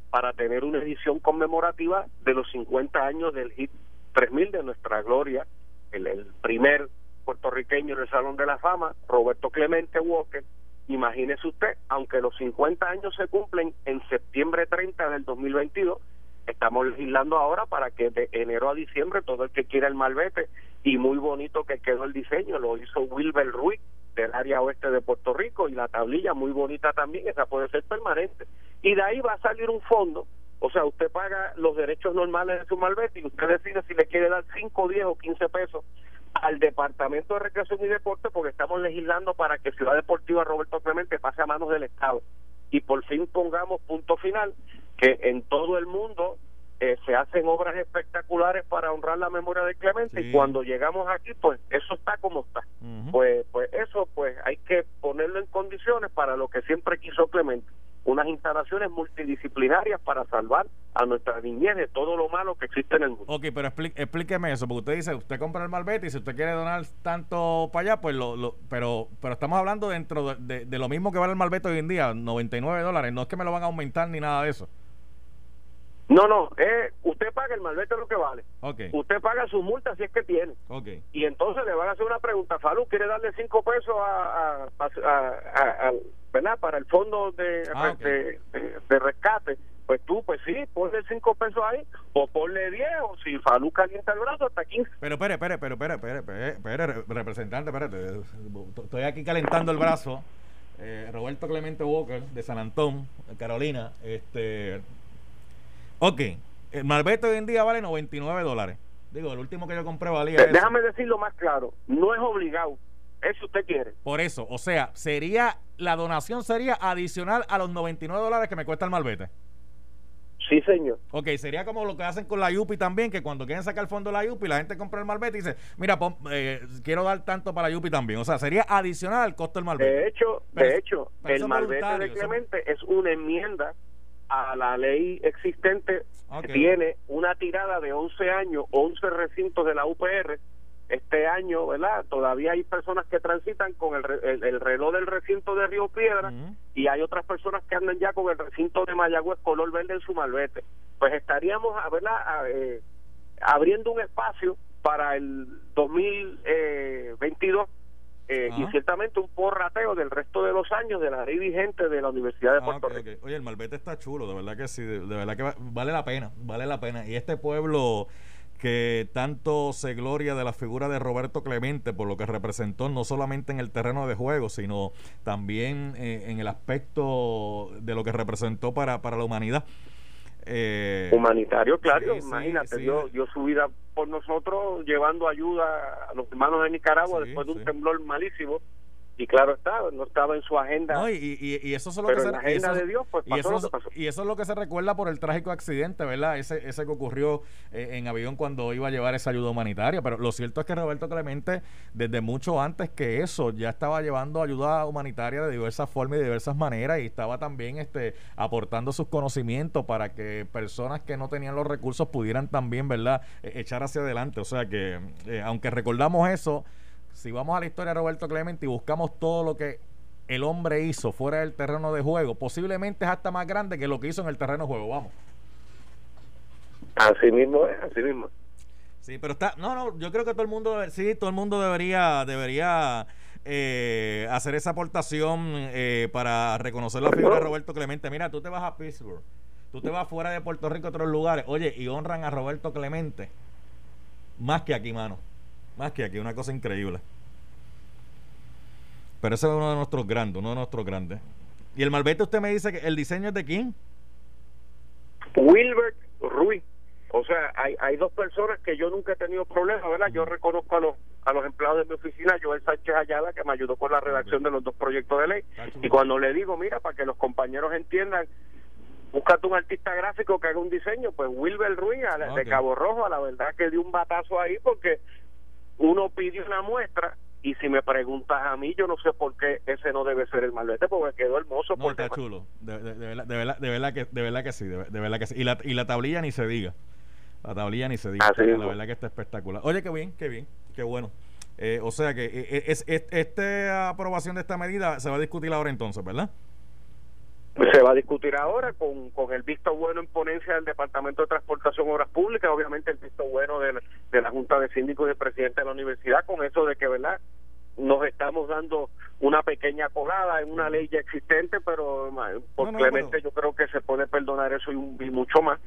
para tener una edición conmemorativa de los 50 años del HIT 3000 de nuestra gloria, el, el primer puertorriqueño en el Salón de la Fama, Roberto Clemente Walker, Imagínese usted, aunque los 50 años se cumplen en septiembre 30 del 2022, estamos legislando ahora para que de enero a diciembre todo el que quiera el malvete y muy bonito que quedó el diseño, lo hizo Wilber Ruiz del área oeste de Puerto Rico y la tablilla muy bonita también, esa puede ser permanente. Y de ahí va a salir un fondo, o sea, usted paga los derechos normales de su malvete y usted decide si le quiere dar 5, 10 o 15 pesos al Departamento de Recreación y Deporte porque estamos legislando para que Ciudad Deportiva Roberto Clemente pase a manos del Estado. Y por fin pongamos punto final que en todo el mundo eh, se hacen obras espectaculares para honrar la memoria de Clemente y cuando llegamos aquí pues eso está como está. Pues pues eso pues hay que ponerlo en condiciones para lo que siempre quiso Clemente unas instalaciones multidisciplinarias para salvar a nuestra niñez de todo lo malo que existe en el mundo. Ok, pero explíqueme eso, porque usted dice, usted compra el malvete y si usted quiere donar tanto para allá, pues lo, lo pero pero estamos hablando dentro de, lo mismo que vale el malvete hoy en día, 99 dólares, no es que me lo van a aumentar ni nada de eso. No, no, eh, usted paga el malvete lo que vale. Okay. Usted paga su multa si es que tiene. Okay. Y entonces le van a hacer una pregunta. Falú, ¿quiere darle cinco pesos a, a, ¿verdad? para el fondo ah, de, de, rescate? Pues tú, pues sí, ponle cinco pesos ahí o ponle diez o si Falú calienta el brazo hasta 15. Pero espere, espere, espere, espere, espere, espere, representante, espérate. Estoy aquí calentando el brazo. Eh, Roberto Clemente Walker de San Antón, Carolina, este Ok, el Malvete hoy en día vale 99 dólares. Digo, el último que yo compré valía. Eh, déjame decirlo más claro: no es obligado. Es si usted quiere. Por eso, o sea, sería la donación sería adicional a los 99 dólares que me cuesta el Malvete. Sí, señor. Ok, sería como lo que hacen con la Yupi también, que cuando quieren sacar el fondo de la Yupi, la gente compra el Malvete y dice, mira, eh, quiero dar tanto para la Yupi también. O sea, sería adicional al costo del Malvete. De hecho, de hecho, el Malvete de Clemente es una enmienda a la ley existente tiene una tirada de 11 años, 11 recintos de la UPR. Este año, ¿verdad? Todavía hay personas que transitan con el, el, reloj del recinto de Río Piedra y hay otras personas que andan ya con el recinto de Mayagüez color verde en su malvete. Pues estaríamos, ¿verdad? Eh, abriendo un espacio para el 2022 eh, y ciertamente un porrateo del resto de los años de la ley vigente de la Universidad de ah, Puerto Rico. Oye, el Malvete está chulo, de verdad que sí, de, verdad que vale la pena, vale la pena. Y este pueblo que tanto se gloria de la figura de Roberto Clemente por lo que representó no solamente en el terreno de juego, sino también eh, en el aspecto de lo que representó para, para la humanidad. Eh, Humanitario, claro, imagínate, Dio, su vida por nosotros llevando ayuda a los hermanos de Nicaragua después de un temblor malísimo y claro está, no estaba en su agenda. No, y, y, y eso es lo pero que en se la agenda eso- de Dios, pues y pasó eso, lo es- que pasó. y eso es lo que se recuerda por el trágico accidente, ¿verdad? Ese, ese que ocurrió eh, en avión cuando iba a llevar esa ayuda humanitaria. Pero lo cierto es que Roberto Clemente, desde mucho antes que eso, ya estaba llevando ayuda humanitaria de diversas formas y de diversas maneras y estaba también este, aportando sus conocimientos para que personas que no tenían los recursos pudieran también, ¿verdad?, Eh, echar hacia adelante. O sea que, eh, aunque recordamos eso, si vamos a la historia de Roberto Clemente y buscamos todo lo que el hombre hizo fuera del terreno de juego, posiblemente es hasta más grande que lo que hizo en el terreno de juego. Vamos. Así mismo es, así mismo. Sí, pero está, no, no, yo creo que todo el mundo, sí, todo el mundo debería, debería eh, hacer esa aportación eh, para reconocer la figura de Roberto Clemente. Mira, tú te vas a Pittsburgh, tú te vas fuera de Puerto Rico a otros lugares, oye, y honran a Roberto Clemente más que aquí, mano, más que aquí, una cosa increíble. Pero ese es uno de nuestros grandes, uno de nuestros grandes. Y el malvete usted me dice que el diseño es de quién? Wilbert Ruiz. O sea, hay, hay dos personas que yo nunca he tenido problemas, ¿verdad? Yo reconozco a los a los empleados de mi oficina, Joel Sánchez Ayala, que me ayudó con la redacción de los dos proyectos de ley. Y cuando le digo, mira, para que los compañeros entiendan, búscate un artista gráfico que haga un diseño, pues Wilbert Ruiz, a la- de. Cabo Rojo, a la verdad que dio un batazo ahí porque uno pidió una muestra y si me preguntas a mí, yo no sé por qué ese no debe ser el malvete, porque quedó hermoso. No, por está chulo. De, de- de verdad, de, verdad, de verdad que, de verdad que sí. De, verdad que sí. Y la, y la tablilla ni se diga. La tablilla ni se diga. Así la verdad que está espectacular. Oye, qué bien, qué bien, qué bueno. Eh, o sea que eh, es, es- esta aprobación de esta medida se va a discutir ahora entonces, ¿verdad? Se va a discutir ahora con, con el visto bueno en ponencia del Departamento de Transportación Obras Públicas, obviamente el visto bueno de, la- de la Junta de Síndicos y del presidente de la universidad, con eso de que, ¿verdad? Nos estamos dando una pequeña colada en una ley ya existente, pero por No, no, Clemente yo creo que se puede perdonar eso y, un- y mucho más.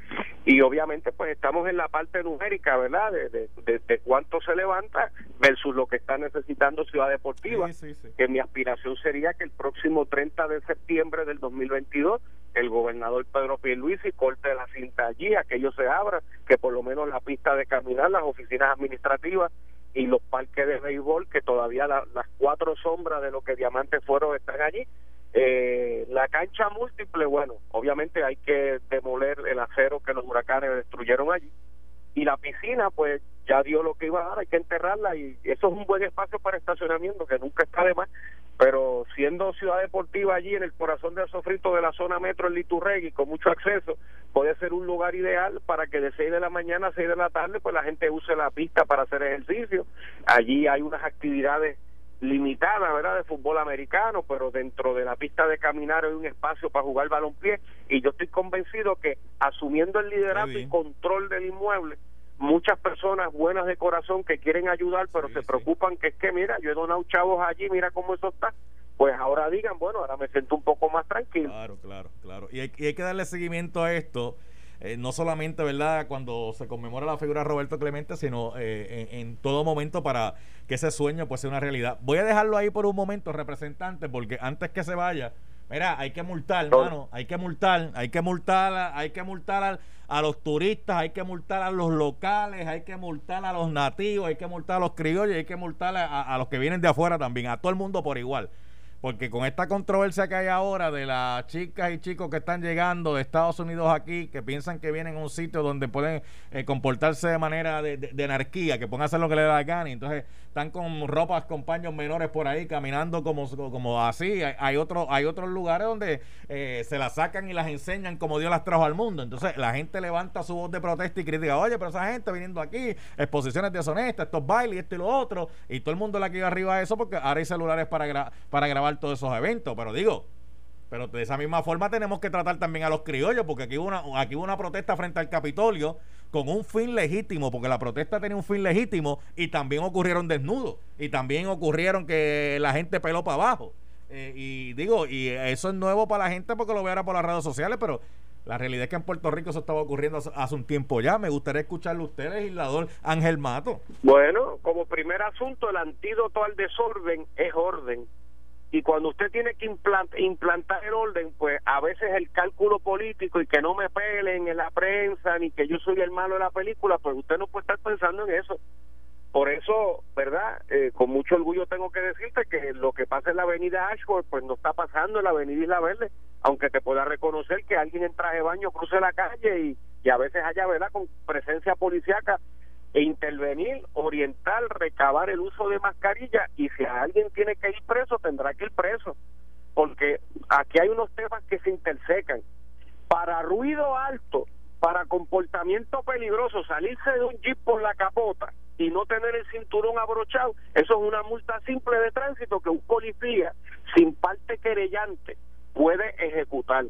Y obviamente pues estamos en la parte numérica, ¿verdad? De, de, de- de cuánto se levanta versus lo que está necesitando Ciudad Deportiva Sí, sí, sí. que mi aspiración sería que el próximo 30 de septiembre del 2022 el gobernador Pedro Pierluisi corte la cinta allí, aquello se abra, que por lo menos la pista de caminar, las oficinas administrativas y los parques de béisbol, que todavía la- las cuatro sombras de lo que Diamantes fueron están allí. Eh, la cancha múltiple, bueno, obviamente hay que demoler el acero que los huracanes destruyeron allí y la piscina pues ya dio lo que iba a dar, hay que enterrarla y eso es un buen espacio para estacionamiento que nunca está de más, pero siendo ciudad deportiva allí en el corazón del sofrito de la zona metro en Liturregui con mucho acceso, puede ser un lugar ideal para que de 6 de la mañana a 6 de la tarde pues la gente use la pista para hacer ejercicio, allí hay unas actividades limitada, ¿verdad?, de fútbol americano, pero dentro de la pista de caminar hay un espacio para jugar balompié y yo estoy convencido que asumiendo el liderato y control del inmueble, muchas personas buenas de corazón que quieren ayudar, pero se preocupan que es que, mira, yo he donado chavos allí, mira cómo eso está, pues ahora digan, bueno, ahora me siento un poco más tranquilo. Claro, claro, claro. Y hay, y hay que darle seguimiento a esto, eh, no solamente, ¿verdad?, cuando se conmemora la figura de Roberto Clemente, sino eh, en, en todo momento para que ese sueño pues sea una realidad. Voy a dejarlo ahí por un momento, representante, porque antes que se vaya, mira, hay que multar, hermano, hay que multar, hay que multar, hay que multar al- a, los turistas, hay que multar a los locales, hay que multar a los nativos, hay que multar a los criollos, hay que multar a, a- a los que vienen de afuera también, a todo el mundo por igual. Porque con esta controversia que hay ahora de las chicas y chicos que están llegando de Estados Unidos aquí, que piensan que vienen a un sitio donde pueden eh, comportarse de manera de, de- anarquía, que pueden hacer lo que les da la gana, y entonces están con ropas con paños menores por ahí caminando como, como así. Hay, hay, otro, hay otros lugares donde eh, se las sacan y las enseñan como Dios las trajo al mundo. Entonces la gente levanta su voz de protesta y critica, oye, pero esa gente viniendo aquí, exposiciones deshonestas, estos bailes, esto y lo otro, y todo el mundo la que iba arriba de eso porque ahora hay celulares para, gra- para grabar todos esos eventos. Pero digo, pero de esa misma forma tenemos que tratar también a los criollos, porque aquí hubo una, aquí hubo una protesta frente al Capitolio con un fin legítimo, porque la protesta tenía un fin legítimo y también ocurrieron desnudos y también ocurrieron que la gente peló para abajo. Eh, y digo, y eso es nuevo para la gente porque lo ve por las redes sociales, pero la realidad es que en Puerto Rico eso estaba ocurriendo hace, hace un tiempo ya. Me gustaría escucharle a usted, legislador Ángel Mato. Bueno, como primer asunto, el antídoto al desorden es orden. Y cuando usted tiene que implant- implantar el orden, pues a veces el cálculo político y que no me pelen en la prensa ni que yo soy el malo de la película, pues usted no puede estar pensando en eso. por eso, ¿verdad? Eh, con mucho orgullo tengo que decirte que lo que pasa en la avenida Ashford, pues no está pasando en la avenida Isla Verde, aunque te pueda reconocer que alguien en traje de baño cruce la calle y, y a veces haya, ¿verdad?, con presencia policíaca e intervenir, orientar, recabar el uso de mascarilla y si alguien tiene que ir preso, tendrá que ir preso, porque aquí hay unos temas que se intersecan. Para ruido alto, para comportamiento peligroso, salirse de un jeep por la capota y no tener el cinturón abrochado, eso es una multa simple de tránsito que un policía sin parte querellante puede ejecutar.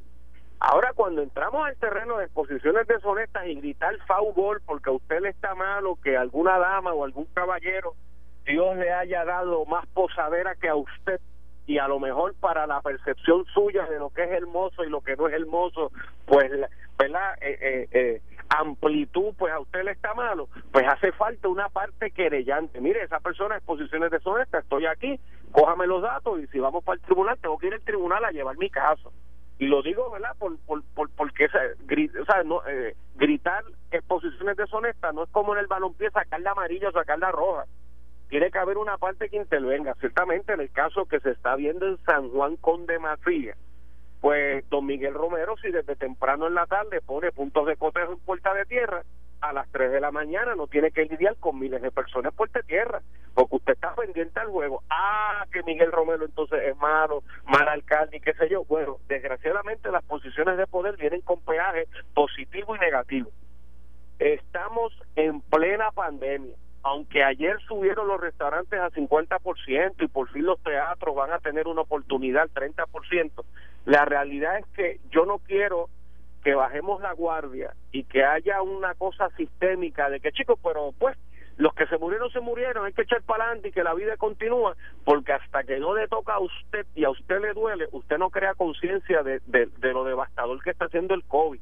Ahora, cuando entramos al terreno de exposiciones deshonestas y gritar foul porque a usted le está malo que alguna dama o algún caballero Dios le haya dado más posadera que a usted y a lo mejor para la percepción suya de lo que es hermoso y lo que no es hermoso, pues, ¿verdad? Eh, eh, eh, amplitud, pues a usted le está malo, pues hace falta una parte querellante. Mire, esa persona es posiciones deshonestas, estoy aquí, cójame los datos y si vamos para el tribunal, tengo que ir al tribunal a llevar mi caso. Y lo digo, ¿verdad? Por, por, por porque o sea, no, eh, gritar exposiciones deshonestas no es como en el balompié sacar la amarilla o sacar la roja. Tiene que haber una parte que intervenga. Ciertamente en el caso que se está viendo en San Juan con Demasía, pues don Miguel Romero, si desde temprano en la tarde pone puntos de cotejo en Puerta de Tierra, a las 3 de la mañana no tiene que lidiar con miles de personas de Tierra, porque usted está pendiente al juego. Ah, que Miguel Romero entonces es malo, mal alcalde y qué sé yo. Bueno, desgraciadamente las posiciones de poder vienen con peaje positivo y negativo. Estamos en plena pandemia aunque ayer subieron los restaurantes a 50% y por fin los teatros van a tener una oportunidad al 30%, la realidad es que yo no quiero que bajemos la guardia y que haya una cosa sistémica de que chicos, pero pues los que se murieron se murieron, hay que echar para adelante y que la vida continúa, porque hasta que no le toca a usted y a usted le duele, usted no crea conciencia de, de, de lo devastador que está haciendo el COVID.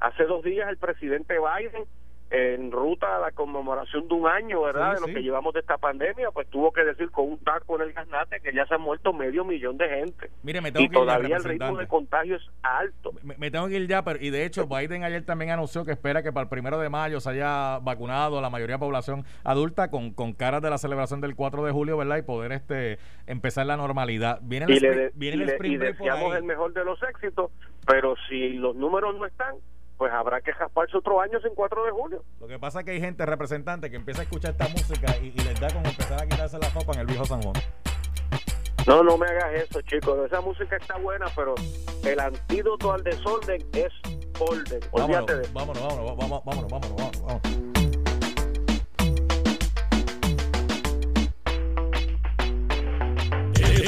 Hace dos días el presidente Biden en ruta a la conmemoración de un año, ¿verdad? de lo que llevamos de esta pandemia, pues tuvo que decir con un taco en el gasnate que ya se han muerto medio millón de gente. Mire, me tengo y todavía el ritmo de contagio es alto. Me, tengo que ir ya, pero y de hecho Biden ayer también anunció que espera que para el primero de mayo se haya vacunado la mayoría de la población adulta con, con caras de la celebración del 4 de julio, ¿verdad? Y poder este empezar la normalidad. Viene el, y le, viene el deseamos el mejor de los éxitos, pero si los números no están, pues habrá que jasparse otro año sin 4 de julio. Lo que pasa es que hay gente representante que empieza a escuchar esta música y, les da como empezar a quitarse la ropa en el viejo San Juan. No, no me hagas eso, chicos. Esa música está buena, pero el antídoto al desorden es orden. Olvídate de Vámonos, vámonos, vámonos, vámonos, vámonos, vámonos.